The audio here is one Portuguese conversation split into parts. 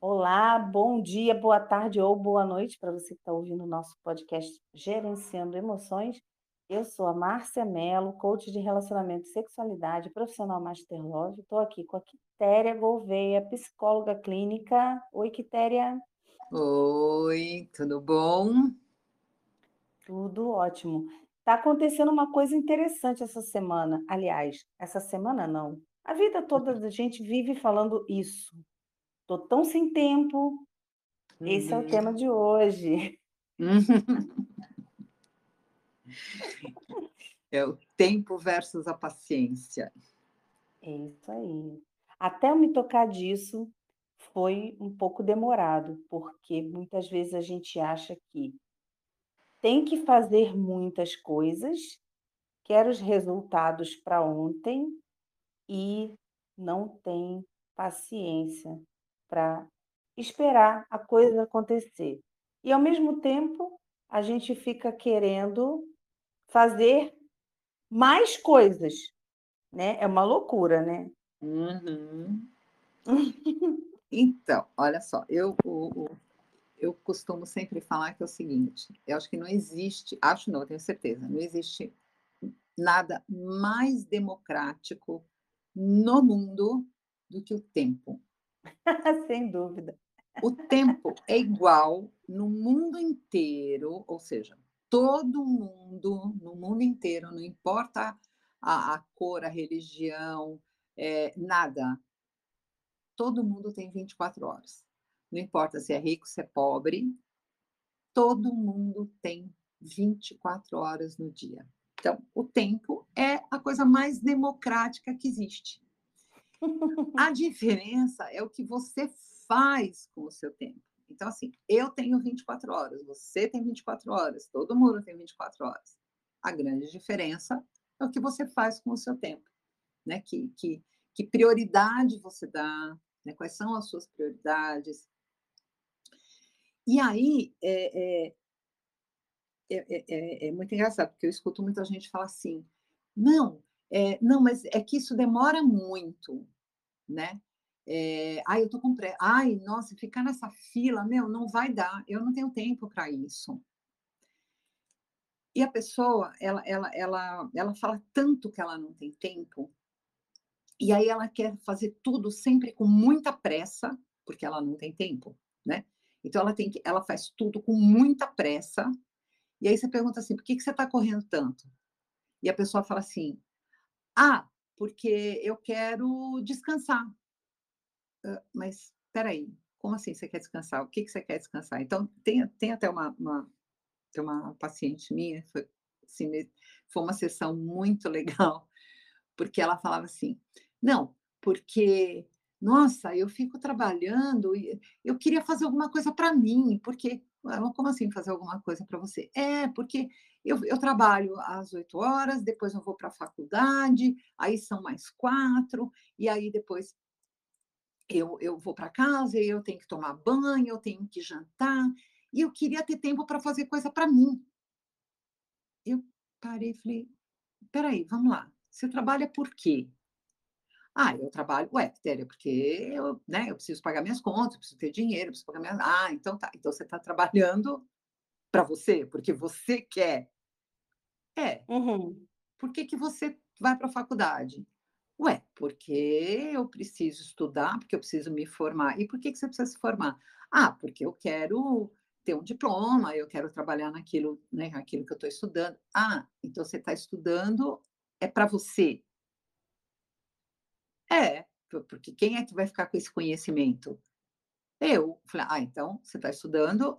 Olá, bom dia, boa tarde ou boa noite para você que está ouvindo o nosso podcast Gerenciando Emoções. Eu sou a Márcia Mello, coach de relacionamento e sexualidade, profissional Master Love. Estou aqui com a Quitéria Gouveia, psicóloga clínica. Oi, Quitéria. Oi, tudo bom? Tudo ótimo. Está acontecendo uma coisa interessante essa semana. Aliás, essa semana não. A vida toda a gente vive falando isso. Tô tão sem tempo. Esse é o Uhum. tema de hoje. É o tempo versus a paciência. É isso aí. Até eu me tocar disso foi um pouco demorado, porque muitas vezes a gente acha que tem que fazer muitas coisas, quer os resultados para ontem e não tem paciência para esperar a coisa acontecer. E ao mesmo tempo, a gente fica querendo fazer mais coisas, né? É uma loucura, né? Uhum. Então, olha só, eu, o- eu costumo sempre falar que é o seguinte: eu acho que não existe, acho não, eu tenho certeza, não existe nada mais democrático no mundo do que o tempo. Sem dúvida. O tempo é igual no mundo inteiro, ou seja, todo mundo, no mundo inteiro, não importa a, a cor, a religião, é, nada. Todo mundo tem 24 horas. Não importa se é rico, se é pobre, todo mundo tem 24 horas no dia. Então, o tempo é a coisa mais democrática que existe. A diferença é o que você faz com o seu tempo. Então, assim, eu tenho 24 horas, você tem 24 horas, todo mundo tem 24 horas. A grande diferença é o que você faz com o seu tempo, né? Que, que, que prioridade você dá, né? quais são as suas prioridades. E aí, é, é, é, é, é muito engraçado, porque eu escuto muita gente falar assim, não, é, não, mas é que isso demora muito, né? É, ai, eu tô com pressa. Ai, nossa, ficar nessa fila, meu, não vai dar. Eu não tenho tempo para isso. E a pessoa, ela, ela, ela, ela fala tanto que ela não tem tempo, e aí ela quer fazer tudo sempre com muita pressa, porque ela não tem tempo, né? Então ela tem que, ela faz tudo com muita pressa. E aí você pergunta assim, por que, que você está correndo tanto? E a pessoa fala assim, ah, porque eu quero descansar. Ah, mas espera aí, como assim você quer descansar? O que, que você quer descansar? Então, tem, tem até uma, uma, tem uma paciente minha, foi, assim, foi uma sessão muito legal, porque ela falava assim, não, porque, nossa, eu fico trabalhando e eu queria fazer alguma coisa para mim, porque, "Ah, como assim fazer alguma coisa para você? É, porque eu, eu trabalho às oito horas, depois eu vou para a faculdade, aí são mais quatro, e aí depois eu, eu vou para casa eu tenho que tomar banho, eu tenho que jantar, e eu queria ter tempo para fazer coisa para mim. Eu parei e falei: "Espera vamos lá, você trabalha por quê?". "Ah, eu trabalho" "Ué, Quitéria, porque eu, né, eu preciso pagar minhas contas, eu preciso ter dinheiro, eu preciso pagar minhas" "Ah, então tá, então você está trabalhando para você, porque você quer". "É, Uhum. por que que você vai para a faculdade?". "Ué, porque eu preciso estudar, porque eu preciso me formar". "E por que que você precisa se formar?". "Ah, porque eu quero ter um diploma, eu quero trabalhar naquilo, né, aquilo que eu estou estudando". "Ah, então você está estudando é para você". "É, po porque quem é que vai ficar com esse conhecimento?". "Eu". Falei: "Ah, então você está estudando"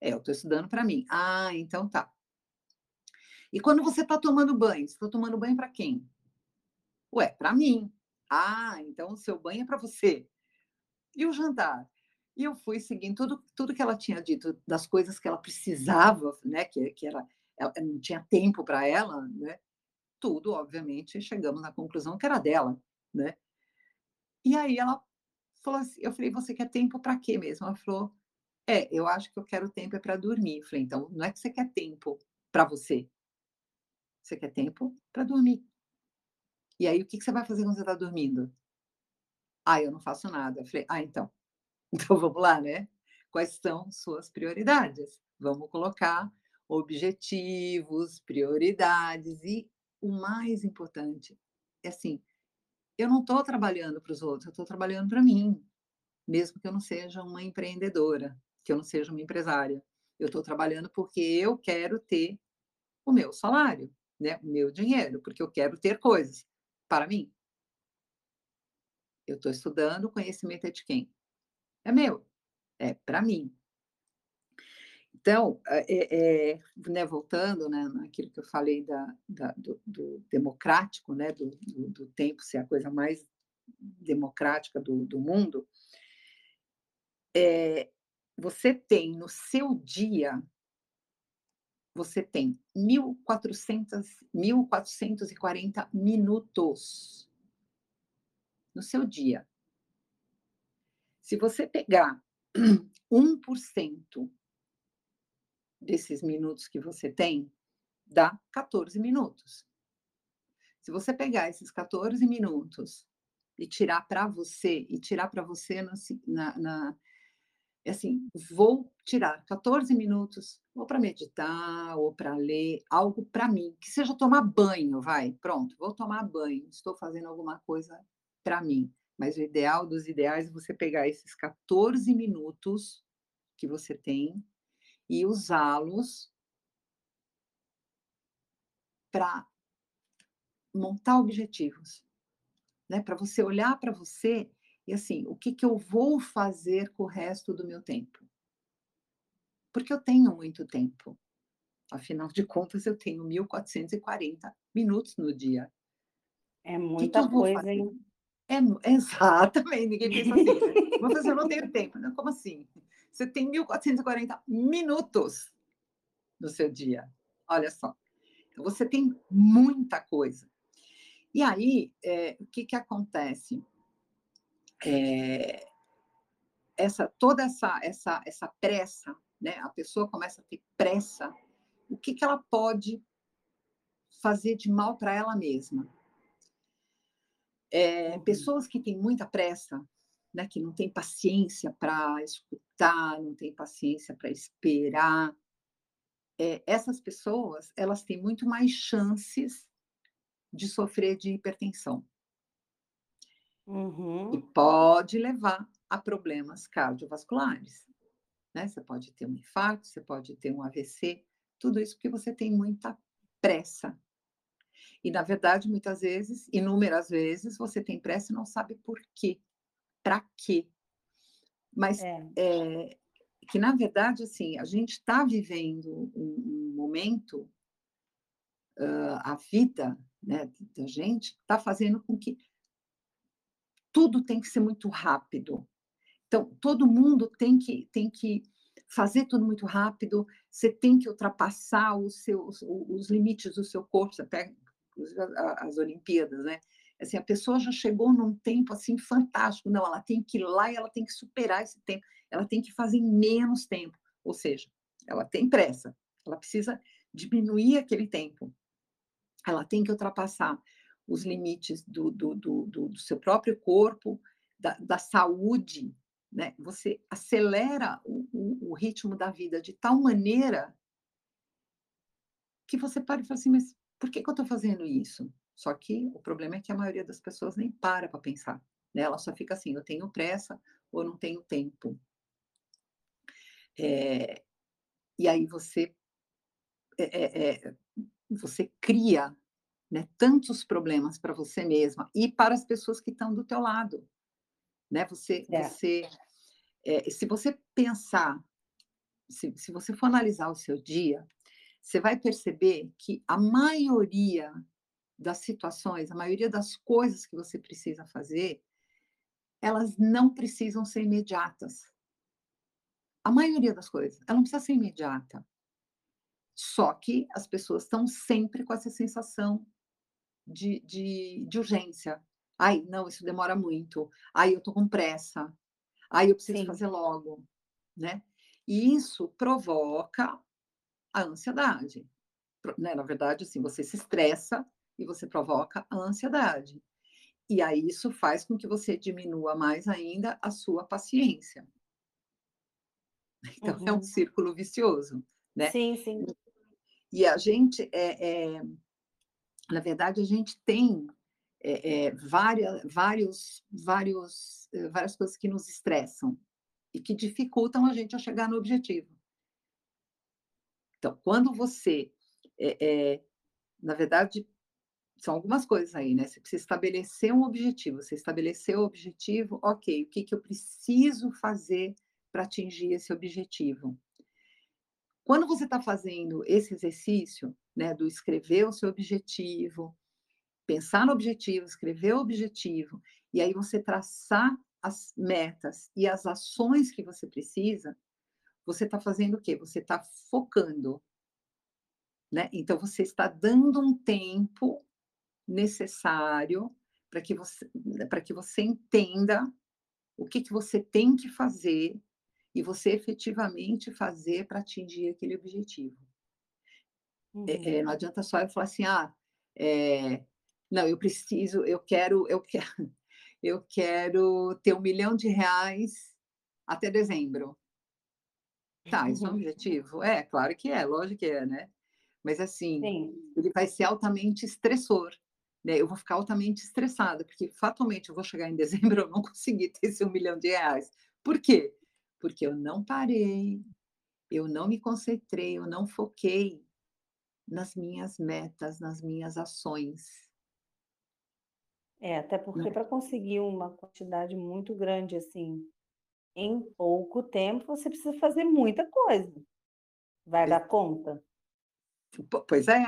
"É, eu estou estudando para mim". "Ah, então tá". "E quando você está tomando banho, você está tomando banho para quem?". "Ué, para mim". "Ah, então o seu banho é para você". "E o jantar?". E eu fui seguindo tudo tudo que ela tinha dito, das coisas que ela precisava, né, que que era ela não tinha tempo para ela, né, tudo, obviamente, chegamos na conclusão que era dela, né. E aí ela falou assim eu falei: "Você quer tempo para quê mesmo?". Ela falou: "É, eu acho que eu quero tempo é para dormir". Eu falei: "Então, não é que você quer tempo para você, você quer tempo para dormir. E aí o que que você vai fazer quando você está dormindo?". "Ah, eu não faço nada". Falei: "Ah, então". Então vamos lá, né? Quais são suas prioridades? Vamos colocar objetivos, prioridades e o mais importante é assim, eu não estou trabalhando para os outros, eu estou trabalhando para mim, mesmo que eu não seja uma empreendedora, que eu não seja uma empresária. Eu estou trabalhando porque eu quero ter o meu salário, né? meu dinheiro, porque eu quero ter coisas para mim. Eu estou estudando, o conhecimento é de quem? É meu, é para mim. Então, é, é, né, voltando né, naquilo que eu falei da, da do, do, democrático, né, do, do, do, tempo ser a coisa mais democrática do, do mundo, é, você tem no seu dia, você tem 1.400, 1.440 minutos no seu dia. Se você pegar 1% desses minutos que você tem, dá 14 minutos. Se você pegar esses 14 minutos e tirar para você, e tirar para você na, na, assim, vou tirar 14 minutos, ou para meditar, ou para ler, algo para mim, que seja tomar banho, vai, pronto, vou tomar banho, estou fazendo alguma coisa para mim. Mas o ideal dos ideais é você pegar esses 14 minutos que você tem e usá-los para montar objetivos, né? Para você olhar para você e assim, o que, que eu vou fazer com o resto do meu tempo? Porque eu tenho muito tempo. Afinal de contas, eu tenho 1.440 minutos no dia. É muita que que coisa, hein? É, exatamente, ninguém pensa assim. Né? Mas eu não tenho tempo. Não, como assim? Você tem 1.440 minutos no seu dia. Olha só. Então, você tem muita coisa. E aí, é, o que, que acontece? É, essa toda essa, essa, essa pressa, né? a pessoa começa a ter pressa, o que, que ela pode fazer de mal para ela mesma? É, pessoas que têm muita pressa, né, que não tem paciência para escutar, não tem paciência para esperar. É, essas pessoas, elas têm muito mais chances de sofrer de hipertensão. Uhum. E pode levar a problemas cardiovasculares. Né? Você pode ter um infarto, você pode ter um AVC, tudo isso porque você tem muita pressa. E, na verdade, muitas vezes, inúmeras vezes, você tem pressa e não sabe por quê para quê? Mas é. É, que, na verdade, assim, a gente está vivendo um, um momento, uh, a vida né, da gente está fazendo com que tudo tem que ser muito rápido. Então, todo mundo tem que, tem que fazer tudo muito rápido, você tem que ultrapassar os, seus, os limites do seu corpo, pega as Olimpíadas, né? Assim, a pessoa já chegou num tempo assim fantástico. Não, ela tem que ir lá e ela tem que superar esse tempo. Ela tem que fazer em menos tempo. Ou seja, ela tem pressa. Ela precisa diminuir aquele tempo. Ela tem que ultrapassar os limites do, do, do, do seu próprio corpo, da, da, saúde. Né? Você acelera o, o, o ritmo da vida de tal maneira que você para e fala assim, mas por que, que eu estou fazendo isso? Só que o problema é que a maioria das pessoas nem para para pensar. Né? Ela só fica assim, eu tenho pressa ou não tenho tempo. É, e aí você é, é, é você cria né, tantos problemas para você mesma e para as pessoas que estão do teu lado. Né? Você, é. você é, se você pensar, se, se você for analisar o seu dia, você vai perceber que a maioria das situações, a maioria das coisas que você precisa fazer, elas não precisam ser imediatas. A maioria das coisas, ela não precisa ser imediata. Só que as pessoas estão sempre com essa sensação de, de, de urgência. Ai, não, isso demora muito. Ai, eu estou com pressa. Ai, eu preciso Sim. fazer logo, né? E isso provoca a ansiedade. Né? Na verdade, assim, você se estressa e você provoca a ansiedade. E aí isso faz com que você diminua mais ainda a sua paciência. Então é um Uhum. círculo vicioso, né. Sim, sim. E a gente, eh eh, na verdade a gente tem, eh eh, vária vários vários hã, várias coisas que nos estressam, e que dificultam a gente a chegar no objetivo. Então, quando você, eh eh, na verdade, são algumas coisas aí, né, você precisa estabelecer um objetivo, você estabeleceu o objetivo, ok, o que que eu preciso fazer para atingir esse objetivo? Quando você está fazendo esse exercício, né, do escrever o seu objetivo, pensar no objetivo, escrever o objetivo, e aí você traçar as metas e as ações que você precisa, você está fazendo o quê? Você está focando. Né, então você está dando um tempo necessário para que você que você entenda o que que você tem que fazer, e você efetivamente fazer para atingir aquele objetivo. Eh Uhum. eh, não adianta só eu falar assim: "Ah, eh, não, eu preciso eu quero eu quero eu quero ter R$1.000.000 até dezembro". Tá, isso é um objetivo? É, claro que é, lógico que é, né. Mas assim, Sim. ele vai ser altamente estressor, né, eu vou ficar altamente estressada, porque fatalmente eu vou chegar em dezembro, eu não consegui ter esse R$1.000.000. Por quê? Porque eu não parei, eu não me concentrei, eu não foquei nas minhas metas, nas minhas ações. É, até porque para conseguir uma quantidade muito grande, assim, em pouco tempo, você precisa fazer muita coisa. Vai dar conta? Po pois é,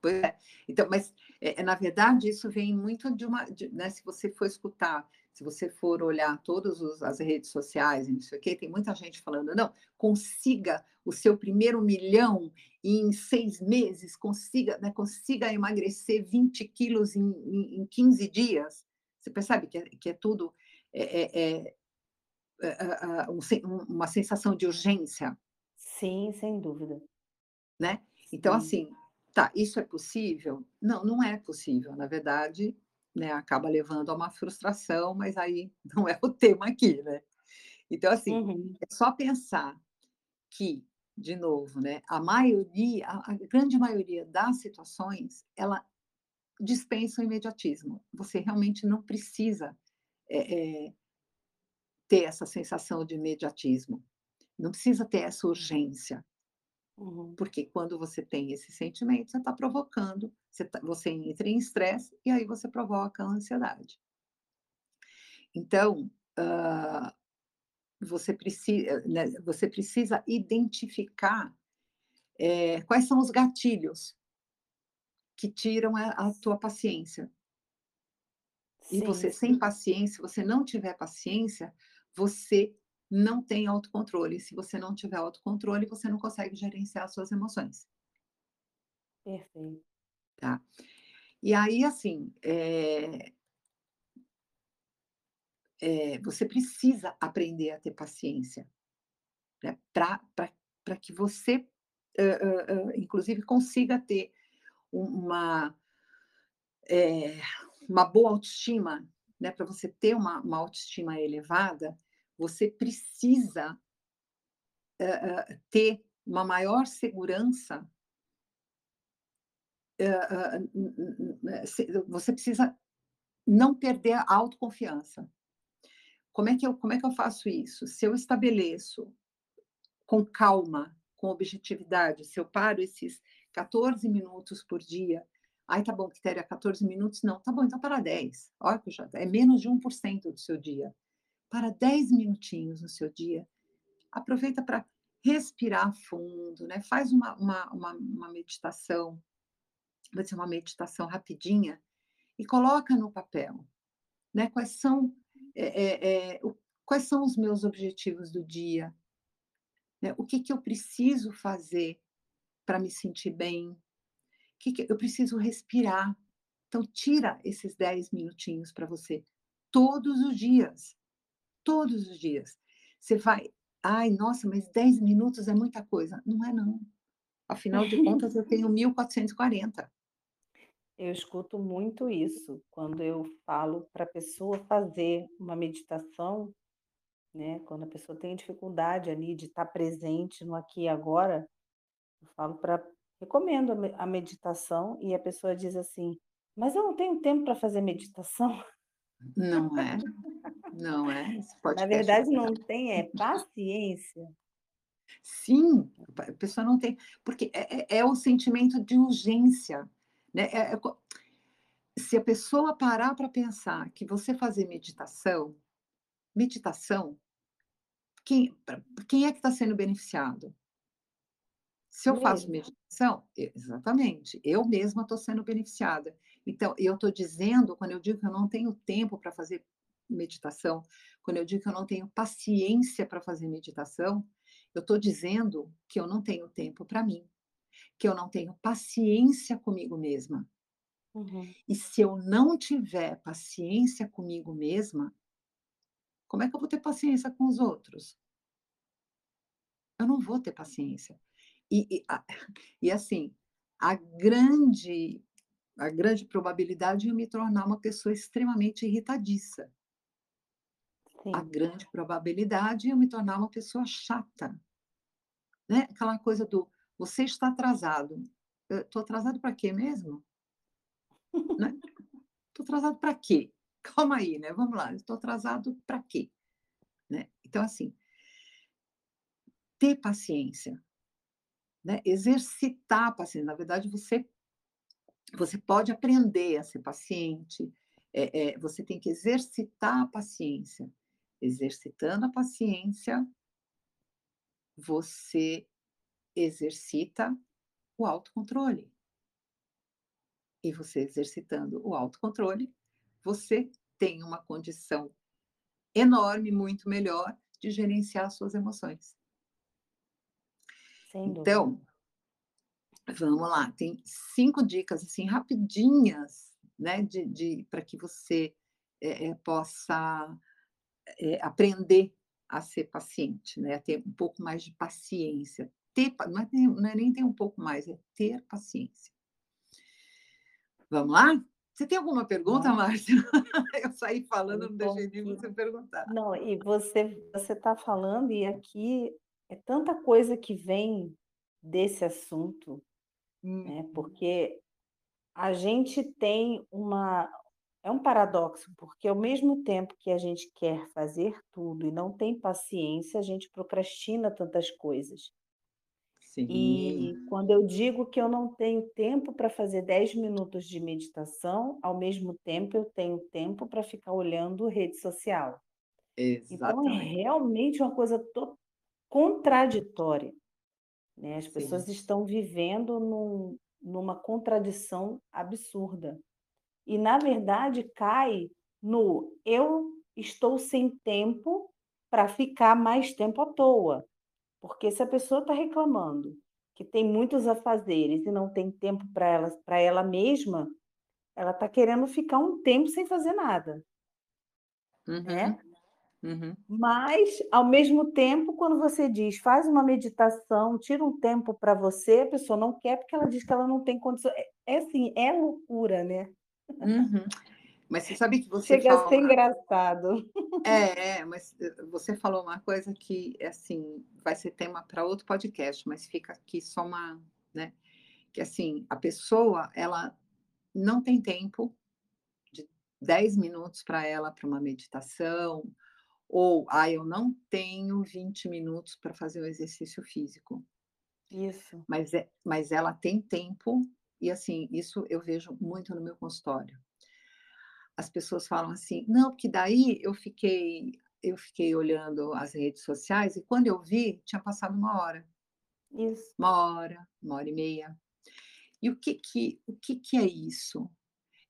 pois é. Então, mas, eh, na verdade isso vem muito de uma de né, se você for escutar, se você for olhar todos os as redes sociais e não sei o quê, tem muita gente falando: "Não, consiga o seu primeiro 1.000.000 em 6 meses, consiga, né, consiga emagrecer 20 quilos em em em 15 dias". Você percebe que é que é tudo, é é é sen um uma sensação de urgência? Sim, sem dúvida. Né. Então Sim. assim, tá, isso é possível? Não, não é possível, na verdade, né, acaba levando a uma frustração, mas aí não é o tema aqui, né. Então assim, Uhum. é só pensar que, de novo, né, a maioria a a grande maioria das situações, ela dispensa o imediatismo. Você realmente não precisa, eh eh ter essa sensação de imediatismo. Não precisa ter essa urgência. Uhum. Porque quando você tem esse sentimento, você está provocando, você tá você entra em estresse, e aí você provoca a ansiedade. Então, hã, você preci eh, né, você precisa identificar, eh, quais são os gatilhos que tiram a a tua paciência. E Sim, você sem paciência se você não tiver paciência, você não tem autocontrole, se você não tiver autocontrole, você não consegue gerenciar as suas emoções. Perfeito. Tá. E aí, assim, eh eh, você precisa aprender a ter paciência, né, pra que você, hã hã hã, inclusive consiga ter uma eh, uma boa autoestima, né, pra você ter uma uma autoestima elevada, você precisa hã, ter uma maior segurança eh, você precisa não perder a autoconfiança. Como é que eu como é que eu faço isso? Se eu estabeleço, com calma, com objetividade, se eu paro esses 14 minutos por dia, "Ai, tá bom, Quitéria, 14 minutos, não", "Tá bom, então para 10", olha que já é menos de 1% do seu dia. Para 10 minutinhos no seu dia, aproveita pra respirar fundo, né, faz uma uma uma uma meditação, pode ser uma meditação rapidinha, e coloca no papel, né, quais são, eh eh eh, o quais são os meus objetivos do dia. Né, o que que eu preciso fazer pra me sentir bem? Que que eu preciso respirar. Então tira esses 10 minutinhos pra você, todos os dias, todos os dias. Você vai: "Ai, nossa, mas 10 minutos é muita coisa", não é não. Afinal de contas eu tenho 1440. Eu escuto muito isso, quando eu falo pra pessoa fazer uma meditação né, quando a pessoa tem dificuldade ali de estar presente no aqui e agora, eu falo para recomendo a me a meditação e a pessoa diz assim: "Mas eu não tenho tempo para fazer meditação". Não é? Não é? Na verdade não tem é paciência. Sim, a pessoa não tem porque é é é o sentimento de urgência, né, é é se a pessoa parar para pensar que você fazer meditação meditação, quem quem é que está sendo beneficiado? Se eu faço meditação exatamente, eu mesma estou sendo beneficiada. Então, eu estou dizendo quando eu digo que eu não tenho tempo para fazer meditação, quando eu digo que eu não tenho paciência para fazer meditação, eu estou dizendo que eu não tenho tempo para mim, que eu não tenho paciência comigo mesma. Uhum. E se eu não tiver paciência comigo mesma, como é que eu vou ter paciência com os outros? Eu não vou ter paciência. E e a e assim, a grande a grande probabilidade de eu me tornar uma pessoa extremamente irritadiça. A Sim. grande probabilidade é eu me tornar uma pessoa chata, né, aquela coisa do: "Você está atrasado". "Eu estou atrasado para quê mesmo?" Né. "Estou atrasado para quê? Calma aí, né, vamos lá, estou atrasado para quê?", né. Então assim ter paciência, né, exercitar a paciência, na verdade você você pode aprender a ser paciente, eh eh, você tem que exercitar a paciência. Exercitando a paciência você exercita o autocontrole. E você exercitando o autocontrole, você tem uma condição enorme, muito melhor, de gerenciar as suas emoções. Então vamos lá, tem 5 dicas, assim, rapidinhas, né, de de pra que você, eh, possa, eh, aprender a ser paciente, né, a ter um pouco mais de paciência. Ter não é nem não é nem ter um pouco mais, é ter paciência. Vamos lá? Você tem alguma pergunta, Vamos. Márcia? Eu saí falando, não deixei nem aqui você perguntar. não, e você você está falando e aqui é tanta coisa que vem desse assunto, né, Uhum. porque a gente tem uma é um paradoxo, porque ao mesmo tempo que a gente quer fazer tudo e não tem paciência, a gente procrastina tantas coisas. Sim. E quando eu digo que eu não tenho tempo para fazer 10 minutos de meditação, ao mesmo tempo eu tenho tempo para ficar olhando rede social. Então é Exatamente. realmente uma coisa contraditória, né, as Sim. pessoas estão vivendo num numa contradição absurda. E na verdade cai no: "Eu estou sem tempo para ficar mais tempo à toa", porque se a pessoa está reclamando que tem muitos afazeres e não tem tempo para ela para ela mesma, ela está querendo ficar um tempo sem fazer nada. Uhum, Né. uhum. Mas, ao mesmo tempo, quando você diz: "Faz uma meditação, tira um tempo para você", a pessoa não quer, porque ela diz que ela não tem condições é é assim, é loucura, né. Uhum. Mas você sabe que você Chega a ser fala engraçado. É, é, mas, eh, você falou uma coisa que, assim, vai ser tema para outro podcast, mas fica aqui só uma né, que assim, a pessoa, ela não tem tempo de 10 minutos para ela, para uma meditação, ou: "Ai, eu não tenho 20 minutos para fazer o exercício físico". Isso. Mas é mas ela tem tempo e, assim, isso eu vejo muito no meu consultório. As pessoas falam assim: "Não, porque daí eu fiquei eu fiquei olhando as redes sociais e quando eu vi, tinha passado 1 hora". Isso. 1 hora, 1 hora e meia. E o que que o que que é isso?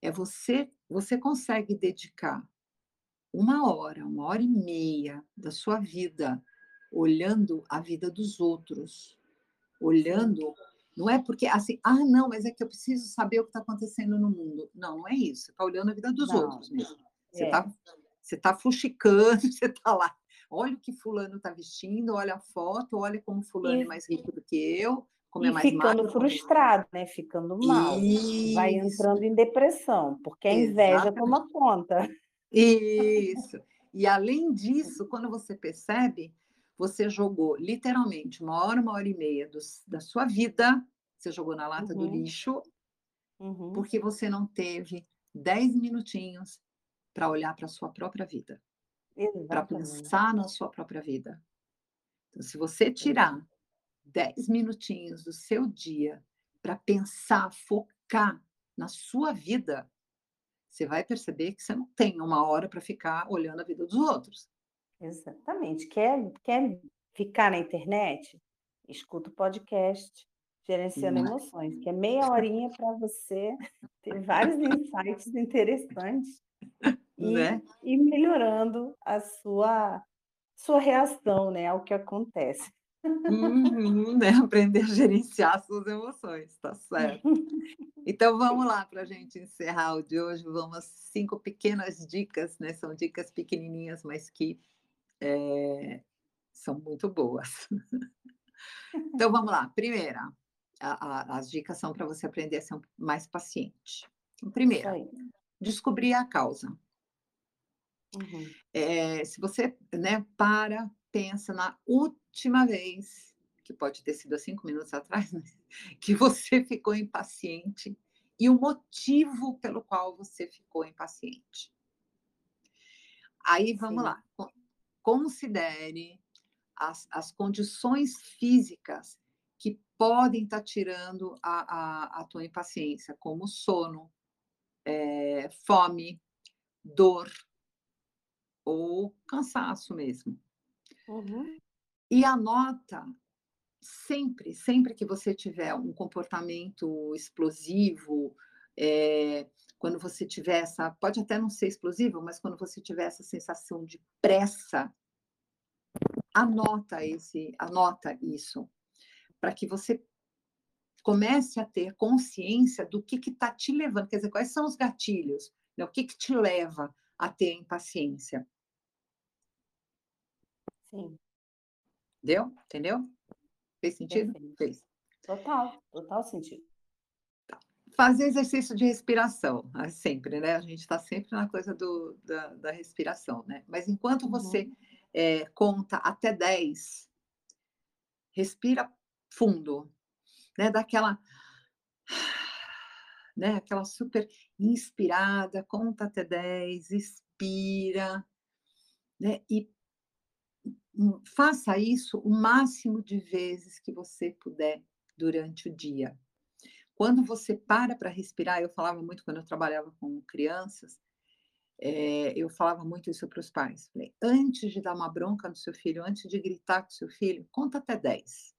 É você você consegue dedicar 1 hora, 1 hora e meia da sua vida olhando a vida dos outros, olhando não é porque, assim: "Ah, não, mas é que eu preciso saber o que está acontecendo no mundo". Não, não é isso, você está olhando a vida dos Não. outros mesmo. Você É. está você está fuxicando, você está lá: "Olha o que fulano está vestindo, olha a foto, olha como fulano é mais rico do que eu, como é E mais ficando magro, como" frustrado, né, ficando mal. Vai Isso. entrando em depressão, porque a inveja Exatamente. toma conta. Isso. E além disso, quando você percebe, você jogou literalmente uma hora, uma hora e meia do, da sua vida, você jogou na lata uhum. do lixo, uhum. porque você não teve dez minutinhos para olhar para a sua própria vida, para pensar na sua própria vida. Então, se você tirar dez minutinhos do seu dia para pensar, focar na sua vida, você vai perceber que você não tem uma hora para ficar olhando a vida dos outros. Exatamente. Quer, quer ficar na internet? Escuta o podcast Gerenciando. Emoções, que é meia horinha para você ter vários insights interessantes e, né? e melhorando a sua, sua reação né, ao que acontece. Uhum, né? Aprender a gerenciar suas emoções, tá certo. Então vamos lá para a gente encerrar o de hoje. Vamos cinco pequenas dicas, né? São dicas pequenininhas, mas que é, são muito boas. Então vamos lá. Primeira, a, a, as dicas são para você aprender a ser mais paciente. Então, primeira, descobrir a causa. Uhum. É, se você né, para, pensa na última vez, que pode ter sido há cinco minutos atrás, né, que você ficou impaciente e o motivo pelo qual você ficou impaciente. Aí vamos Sim. lá. Considere as, as condições físicas que podem estar tá tirando a, a, a tua impaciência, como sono, é, fome, dor ou cansaço mesmo. Uhum. E anota sempre, sempre que você tiver um comportamento explosivo, é, quando você tiver essa, pode até não ser explosivo, mas quando você tiver essa sensação de pressa, anota esse, anota isso, para que você comece a ter consciência do que está te levando, quer dizer, quais são os gatilhos, né? o que, que te leva a ter impaciência. Sim. Deu? Entendeu? Fez sentido? Perfeito. Fez. Total, total sentido. Fazer exercício de respiração, ah, sempre, né? A gente está sempre na coisa do, da, da, respiração, né? Mas enquanto você uhum. é, conta até 10, respira fundo, né? Daquela né? Aquela super inspirada, conta até 10, expira, né? E Hum, faça isso o máximo de vezes que você puder durante o dia. Quando você para para respirar, eu falava muito quando eu trabalhava com crianças, é, eu falava muito isso para os pais. Falei, antes de dar uma bronca no seu filho, antes de gritar com seu filho, conta até 10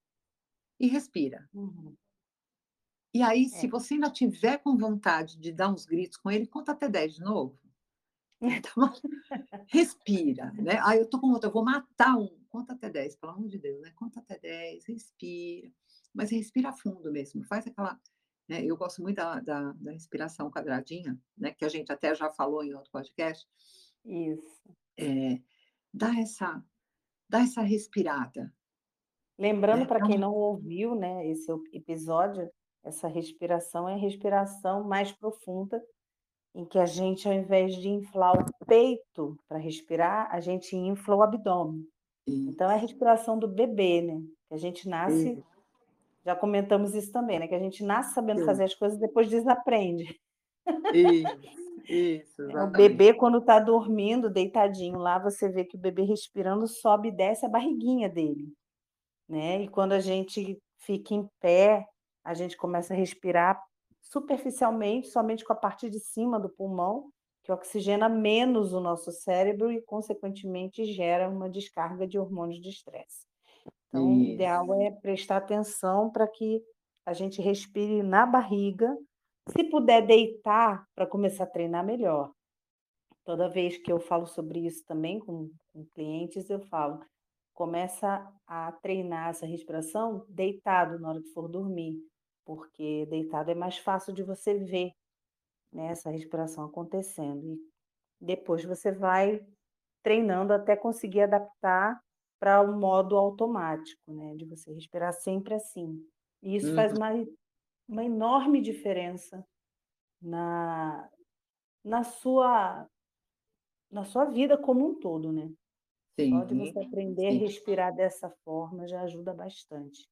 e respira. Uhum. E aí, é. se você ainda tiver com vontade de dar uns gritos com ele, conta até 10 de novo. Então, respira, né? Ah, eu tô com vontade, eu vou matar um. Conta até 10, pelo amor de Deus, né? Conta até 10, respira. Mas respira fundo mesmo, faz aquela. Né? Eu gosto muito da, da, da respiração quadradinha, né? Que a gente até já falou em outro podcast. Isso. É, dá essa, dá essa respirada. Lembrando né? para quem não ouviu, né, esse episódio, essa respiração é a respiração mais profunda em que a gente, ao invés de inflar o peito para respirar, a gente infla o abdômen. Então, é a respiração do bebê, né? Que a gente nasce, já comentamos isso também, né? Que a gente nasce sabendo fazer as coisas e depois desaprende. Isso. Isso, é, o bebê, quando está dormindo, deitadinho lá, você vê que o bebê respirando sobe e desce a barriguinha dele. Né? E quando a gente fica em pé, a gente começa a respirar superficialmente, somente com a parte de cima do pulmão, que oxigena menos o nosso cérebro e, consequentemente, gera uma descarga de hormônios de estresse. Então, Isso. o ideal é prestar atenção para que a gente respire na barriga. Se puder deitar para começar a treinar, melhor. Toda vez que eu falo sobre isso também com, com clientes, eu falo: começa a treinar essa respiração deitado na hora que for dormir porque deitado é mais fácil de você ver né, essa respiração acontecendo. E depois você vai treinando até conseguir adaptar para um modo automático, né, de você respirar sempre assim. E isso uhum. faz uma, uma enorme diferença na, na sua na sua vida como um todo, né. Só de Sim, você aprender a sim. respirar dessa forma já ajuda bastante.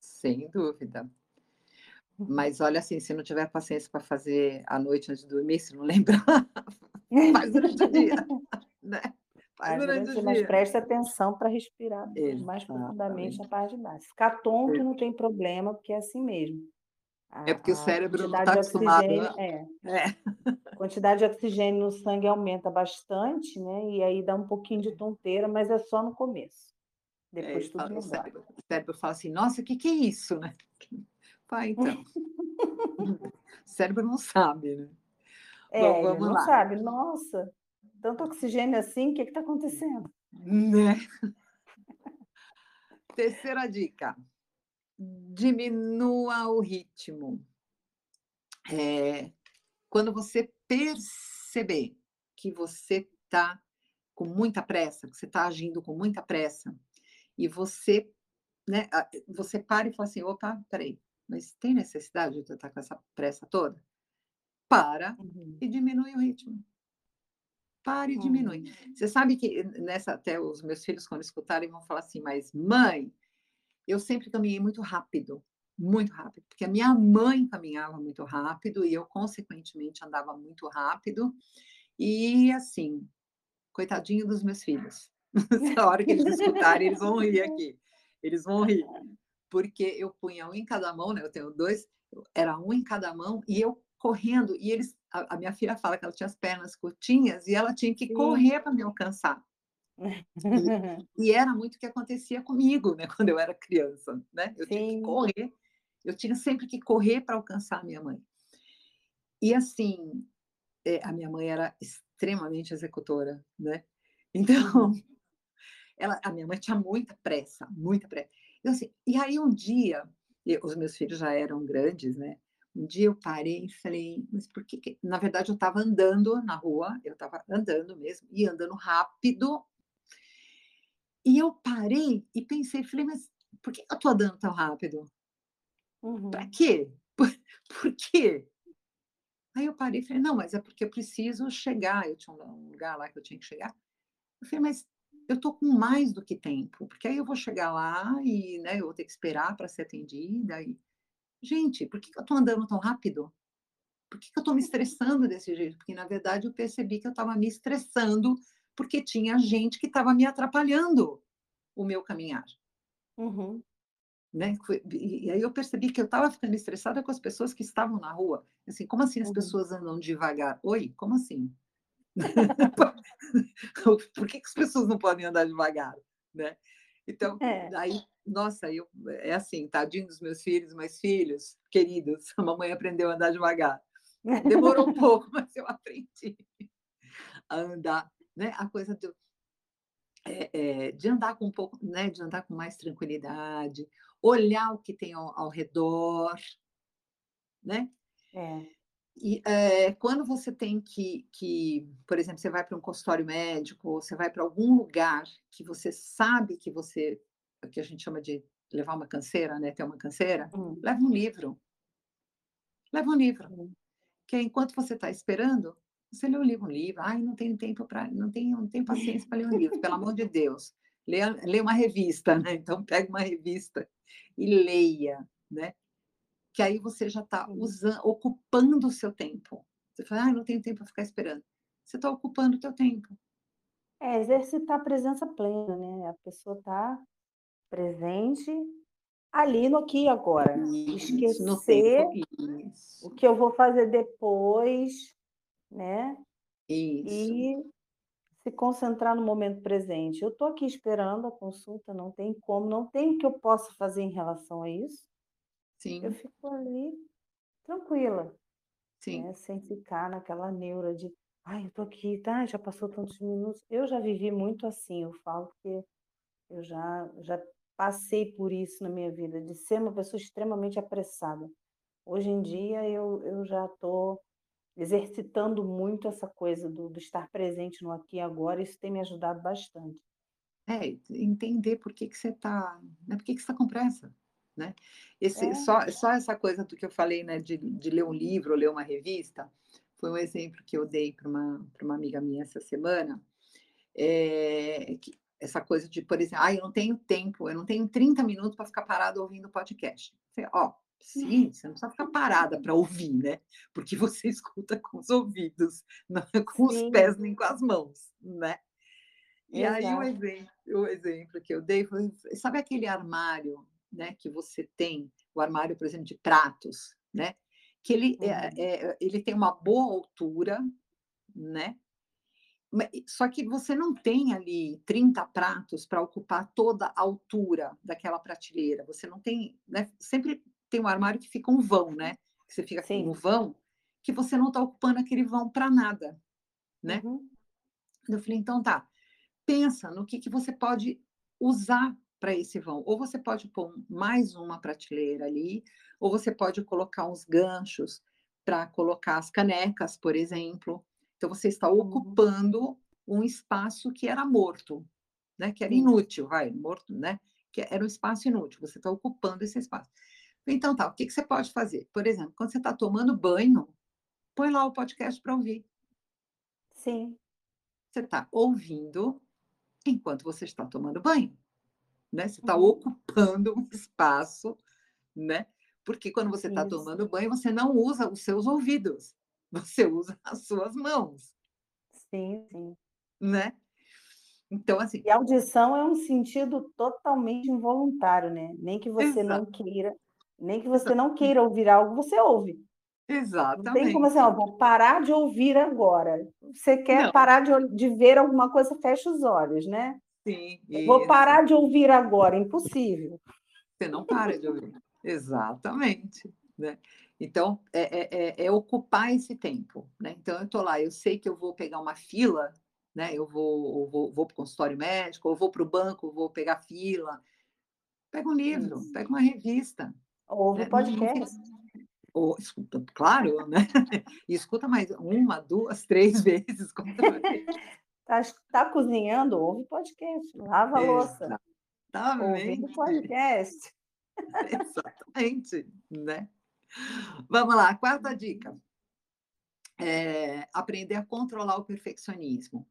Sem dúvida. Uhum. Mas olha, assim, se não tiver paciência para fazer à noite antes de dormir, se não lembrar, faz durante o dia, né. Durante o o dia, mas presta atenção para respirar mais profundamente na Exatamente. parte de baixo. Ficar tonto Exa não tem problema, porque é assim mesmo. É porque o A a cérebro não está de acostumado oxigênio a é. é. A quantidade de oxigênio no sangue aumenta bastante, né, e aí dá um pouquinho de tonteira, mas é só no começo. É, Depois ele tudo fala o melhora. cérebro o cérebro fala assim: "Nossa, que que é isso, né?" Fala: "Então". O cérebro não sabe, né. Bom, É, ele vamos não lá. sabe. "Nossa, tanto oxigênio assim, que que está acontecendo?". Né. Terceira dica, diminua o ritmo. Eh, quando você perceber que você está com muita pressa, que você está agindo com muita pressa, e você, né, você para e fala assim: "Opa, espera aí, mas tem necessidade de eu estar com essa pressa toda?". Para Uhum. e diminui o ritmo. Para e diminui. Uhum. Você sabe que nessa até os meus filhos quando escutarem vão falar assim: "Mas mãe, eu sempre caminhei muito rápido, muito rápido", porque a minha mãe caminhava muito rápido e eu consequentemente andava muito rápido, e assim, coitadinho dos meus filhos. Essa hora que eles escutarem eles vão rir aqui, eles vão rir, porque eu punha um em cada mão, né, eu tenho 2, era um em cada mão e eu correndo e eles a a minha filha fala que ela tinha as pernas curtinhas e ela tinha que Sim. correr para me alcançar. E e era muito o que acontecia comigo, né, quando eu era criança, né, eu tinha que Sim. correr, eu tinha sempre que correr para alcançar a minha mãe. E assim, eh, a minha mãe era extremamente executora, né, então, ela a minha mãe tinha muita pressa, muita pressa. Então assim, e aí um dia, e os meus filhos já eram grandes, né, um dia eu parei e falei: "Mas por que que" na verdade eu estava andando na rua, eu estava andando mesmo, e andando rápido e eu parei e pensei, falei: "Mas por que eu estou andando tão rápido?" "Pra Uhum. quê? Por por quê?" Aí eu parei e falei: "Não, mas é porque eu preciso chegar", eu tinha um um lugar lá que eu tinha que chegar. Eu falei: "Mas eu estou com mais do que tempo, porque aí eu vou chegar lá e, né, eu vou ter que esperar para ser atendida e gente, por que que eu estou andando tão rápido? Por que que eu estou me estressando desse jeito?" Porque na verdade eu percebi que eu estava me estressando, porque tinha gente que estava me atrapalhando o meu caminhar. Uhum. Né, e e aí eu percebi que eu estava ficando estressada com as pessoas que estavam na rua, assim, como assim as Uhum. pessoas andam devagar? Oi, como assim? Por que que as pessoas não podem andar devagar, né? Então, É. aí, nossa, eu é assim, tadinho dos meus filhos, mas filhos queridos, a mamãe aprendeu a andar devagar. Demorou um pouco, mas eu aprendi a andar, né, a coisa do eh eh, de andar com um pouco, né, de andar com mais tranquilidade, olhar o que tem ao ao redor. Né? É. E, eh, quando você tem que que, por exemplo, você vai para um consultório médico ou você vai para algum lugar que você sabe que você o que a gente chama de levar uma canseira, né, ter uma canseira, Hum. leva um livro. Leva um livro, Hum. que aí enquanto você está esperando, você lê um livro um livro, "Ai, não tenho tempo pra não tenho não tenho paciência para ler um livro", pelo amor de Deus, leia leia uma revista, né, então pega uma revista e leia, né, que aí você já está Uhum. usan ocupando o seu tempo. Você fala: "Ai, não tenho tempo para ficar esperando", você está ocupando o teu tempo. É, exercitar a presença plena, né, a pessoa tá presente ali no aqui agora. Isso, Esquecer o que eu vou fazer depois, né, Isso. e se concentrar no momento presente. Eu estou aqui esperando a consulta, não tem como, não tem o que eu possa fazer em relação a isso. Eu Sim. fico ali tranquila, Sim. né, sem ficar naquela neura de: "Ai, eu estou aqui, tá, já passou tantos minutos". Eu já vivi muito assim, eu falo que eu já já passei por isso na minha vida, de ser uma pessoa extremamente apressada. Hoje em dia eu eu já estou exercitando muito essa coisa do do estar presente no aqui e agora, isso tem me ajudado bastante. É, entender por que que você está né, por que que você está com pressa, né. Esse É. só só essa coisa do que eu falei, né, de de ler um livro ou ler uma revista, foi um exemplo que eu dei para uma, uma amiga minha essa semana, é, que, essa coisa de, por exemplo, ah, eu não tenho tempo, eu não tenho 30 minutos para ficar parado ouvindo podcast. Ó, sim, você não precisa ficar parada para ouvir, né? Porque você escuta com os ouvidos, não é com sim. os pés nem com as mãos, né? E Exato. aí o exemplo, o exemplo que eu dei foi, sabe aquele armário, né, que você tem, o armário, por exemplo, de pratos, né? Que ele, é, uhum. é, é, ele tem uma boa altura, né? Só que você não tem ali 30 pratos para ocupar toda a altura daquela prateleira. Você não tem, né? Sempre tem um armário que fica um vão, né? Que você fica com um vão, que você não está ocupando aquele vão para nada, né? Uhum. Eu falei, então tá, pensa no que, que você pode usar para esse vão. Ou você pode pôr mais uma prateleira ali, ou você pode colocar uns ganchos para colocar as canecas, por exemplo. Então, você está uhum. ocupando um espaço que era morto, né? que era inútil, vai, morto, né? Que era um espaço inútil, você está ocupando esse espaço. Então, tá, o que, que você pode fazer? Por exemplo, quando você está tomando banho, põe lá o podcast para ouvir. Sim. Você está ouvindo enquanto você está tomando banho. Né? Você está uhum. ocupando um espaço, né? Porque quando você está tomando banho, você não usa os seus ouvidos. Você usa as suas mãos. Sim, sim. Né? Então, assim. E a audição é um sentido totalmente involuntário, né? Nem que você Exato. não queira, nem que você não queira ouvir algo, você ouve. Exatamente. Não tem como assim, ó, vou parar de ouvir agora. Você quer não. parar de, de ver alguma coisa, fecha os olhos, né? Sim. Vou parar de ouvir agora, impossível. Você não para de ouvir. Exatamente. Né? Então, é, é, é, é, ocupar esse tempo. Né? Então, eu estou lá, eu sei que eu vou pegar uma fila, né? eu vou, vou, vou para o consultório médico, ou vou para o banco, vou pegar fila. Pega um livro, Isso. pega uma revista. Ouve né? podcast. Ou, escuta, claro, né? E escuta mais uma, duas, três vezes. Está tá cozinhando, ouve podcast, lava a louça. Exatamente. Ouvindo podcast. Exatamente, né? Vamos lá, quarta dica. É aprender a controlar o perfeccionismo.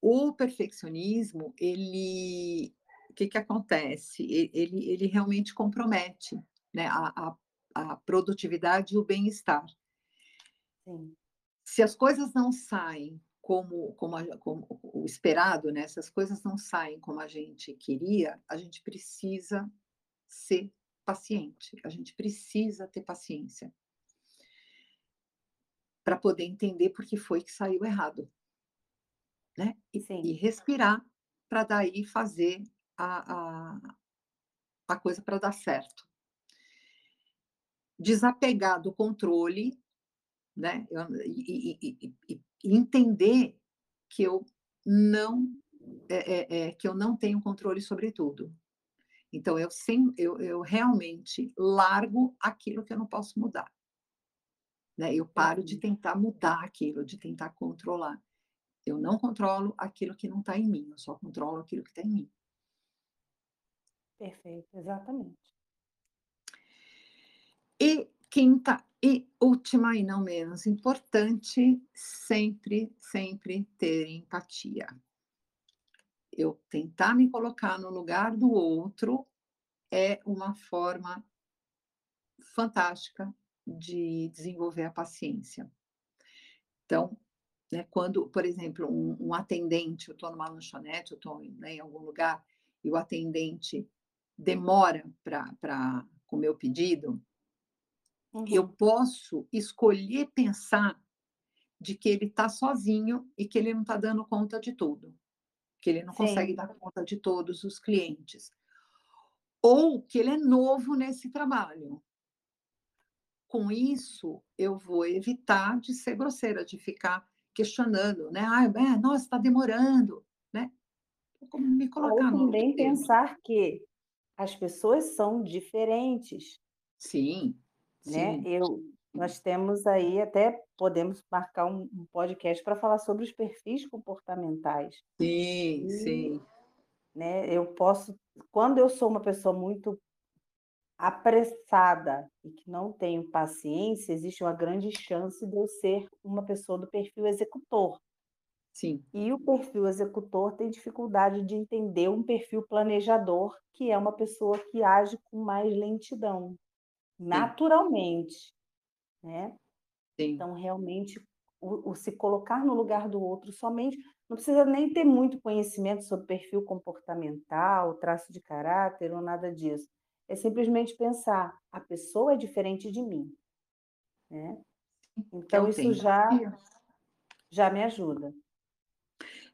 O perfeccionismo, ele, o que, que acontece? Ele, ele realmente compromete né, a, a, a produtividade e o bem-estar. Se as coisas não saem como, como, a, como, o esperado, né? se as coisas não saem como a gente queria, a gente precisa ser paciente, a gente precisa ter paciência para poder entender por que foi que saiu errado. Né? E, e respirar para daí fazer a, a, a coisa para dar certo. Desapegar do controle, né? E, e, e, entender que eu não é, é, é, que eu não tenho controle sobre tudo. Então, eu, sim, eu, eu realmente largo aquilo que eu não posso mudar. Né? Eu paro de tentar mudar aquilo, de tentar controlar. Eu não controlo aquilo que não está em mim, eu só controlo aquilo que está em mim. Perfeito, exatamente. E quinta e última e não menos importante, sempre, sempre ter empatia eu tentar me colocar no lugar do outro é uma forma fantástica de desenvolver a paciência. Então, né, quando, por exemplo, um, um atendente, eu estou numa lanchonete, eu estou né, em algum lugar, e o atendente demora para o meu pedido, uhum. eu posso escolher pensar de que ele está sozinho e que ele não está dando conta de tudo que ele não Sim. consegue dar conta de todos os clientes. Ou que ele é novo nesse trabalho. Com isso, eu vou evitar de ser grosseira, de ficar questionando, né? Ah, é, nossa, está demorando, né? Como me colocar Ou também pensar que as pessoas são diferentes. Sim, né? Sim. Eu, nós temos aí, até podemos marcar um, um podcast para falar sobre os perfis comportamentais. Sim, e, sim. Né, eu posso, quando eu sou uma pessoa muito apressada e que não tenho paciência, existe uma grande chance de eu ser uma pessoa do perfil executor. Sim. E o perfil executor tem dificuldade de entender um perfil planejador, que é uma pessoa que age com mais lentidão, naturalmente, né? Sim. Então, realmente, o, o se colocar no lugar do outro somente, não precisa nem ter muito conhecimento sobre perfil comportamental, traço de caráter ou nada disso é simplesmente pensar, a pessoa é diferente de mim. Né? Então, isso já, já me ajuda.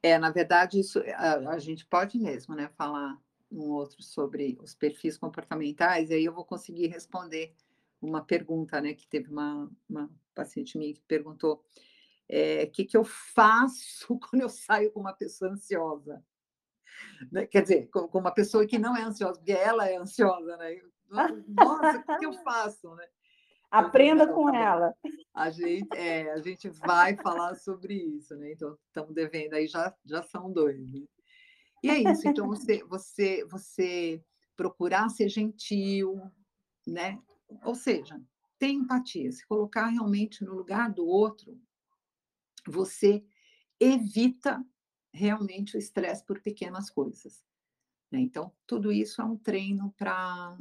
É, na verdade, isso a, a, gente pode mesmo né, falar um outro sobre os perfis comportamentais, e aí eu vou conseguir responder uma pergunta, né? Que teve uma, uma paciente minha que perguntou o é, que, que eu faço quando eu saio com uma pessoa ansiosa. Né? Quer dizer, com, com, uma pessoa que não é ansiosa, porque ela é ansiosa, né? Nossa, o que eu faço, né? Aprenda com ela. A gente, é, a gente vai falar sobre isso, né? Então, estamos devendo aí, já, já são dois. Né? E é isso, então você, você, você procurar ser gentil, né? Ou seja, ter empatia, se colocar realmente no lugar do outro, você evita realmente o estresse por pequenas coisas. Né? Então, tudo isso é um treino para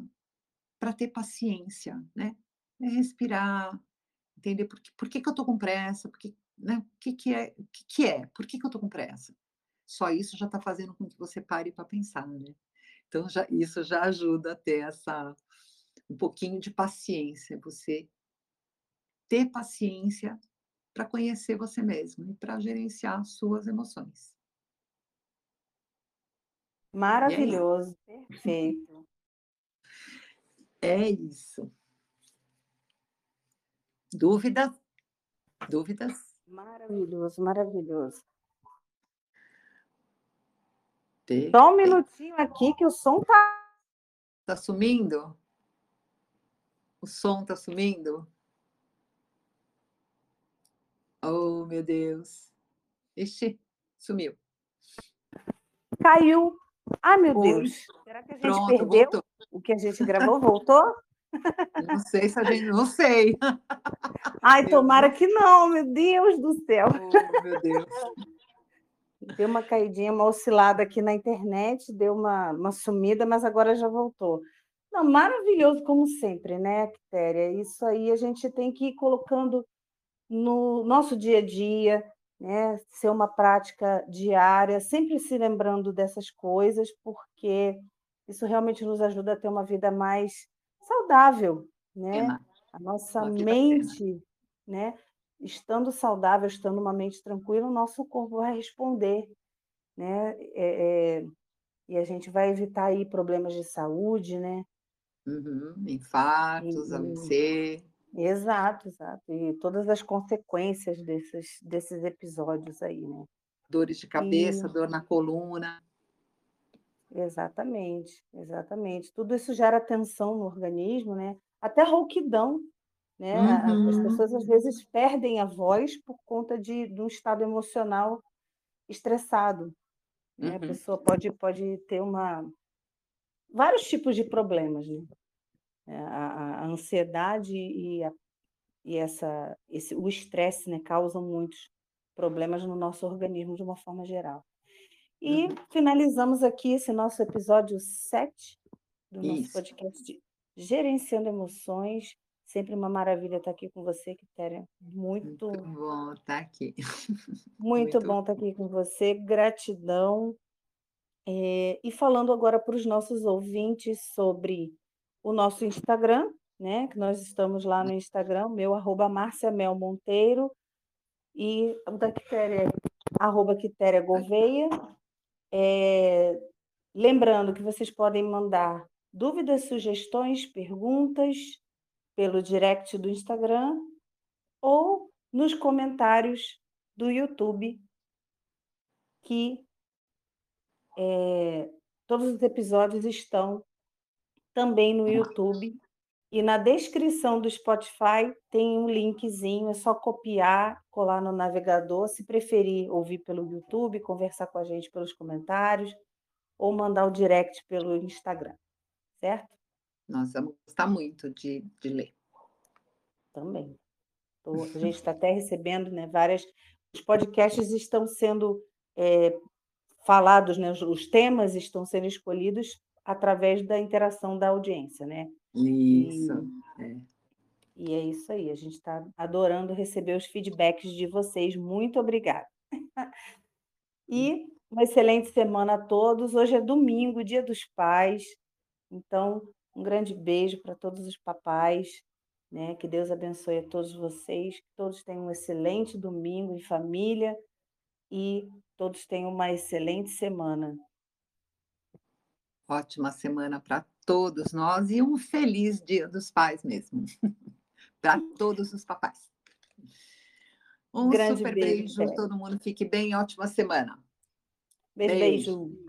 ter paciência, né? É respirar, entender por que, por que, que eu estou com pressa, por que, né? o que, que, é, que, que é, por que, que eu estou com pressa. Só isso já está fazendo com que você pare para pensar, né? Então, já, isso já ajuda a ter essa, um pouquinho de paciência, você ter paciência para conhecer você mesmo e para gerenciar suas emoções. Maravilhoso, perfeito. É isso. Dúvidas? Dúvidas? Maravilhoso, maravilhoso. Só um minutinho aqui que o som tá. Tá sumindo? O som tá sumindo? Oh, meu Deus. Ixi, sumiu. Caiu. Ai, meu Deus. Será que a gente Pronto, perdeu voltou. o que a gente gravou? Voltou? Não sei se a gente. Não sei. Ai, tomara que não, meu Deus do céu. Oh, meu Deus. Deu uma caidinha, uma oscilada aqui na internet, deu uma, uma sumida, mas agora já voltou. Não, maravilhoso, como sempre, né, Quitéria? Isso aí a gente tem que ir colocando no nosso dia a dia, né? ser uma prática diária, sempre se lembrando dessas coisas, porque isso realmente nos ajuda a ter uma vida mais saudável, né? A nossa mente, né? Estando saudável, estando uma mente tranquila, o nosso corpo vai responder, né? É, é, e a gente vai evitar aí problemas de saúde, né? Uhum. Infartos, e, AVC. Exato, exato. E todas as consequências desses, desses episódios aí, né? Dores de cabeça, e... dor na coluna. Exatamente, exatamente. Tudo isso gera tensão no organismo, né? Até rouquidão, né? Uhum. As pessoas às vezes perdem a voz por conta de, de um estado emocional estressado. Né? Uhum. A pessoa pode, pode ter uma vários tipos de problemas, né? É, a, a ansiedade e, a, e essa, esse, o estresse né, causam muitos problemas no nosso organismo de uma forma geral. E uhum. finalizamos aqui esse nosso episódio 7 do nosso Isso. podcast Gerenciando Emoções. Sempre uma maravilha estar aqui com você, Quitéria. Muito, muito bom estar aqui. Muito, muito bom estar aqui com você. Gratidão. É, e falando agora para os nossos ouvintes sobre o nosso Instagram, né? Que nós estamos lá no Instagram, meu arroba Mel Monteiro e o da Quitéria, arroba Quitéria Gouveia. É, lembrando que vocês podem mandar dúvidas, sugestões, perguntas pelo direct do Instagram ou nos comentários do YouTube, que é, todos os episódios estão também no YouTube. E na descrição do Spotify tem um linkzinho, é só copiar, colar no navegador, se preferir ouvir pelo YouTube, conversar com a gente pelos comentários ou mandar o direct pelo Instagram, certo? Nós vamos gostar muito de de ler. Também. Tô a gente está até recebendo, né, várias os podcasts estão sendo, eh, falados, né, os temas estão sendo escolhidos através da interação da audiência, né. Isso, E é. e é isso aí, a gente está adorando receber os feedbacks de vocês, muito obrigada. E uma excelente semana a todos, hoje é domingo, Dia dos Pais, então um grande beijo para todos os papais, né, que Deus abençoe a todos vocês, que todos tenham um excelente domingo em família e todos tenham uma excelente semana. Ótima semana para todos nós e um feliz Dia dos Pais mesmo, para todos os papais. Um Grande super beijo, beijo, todo mundo fique bem, ótima semana. Beijo, Beijo. beijo.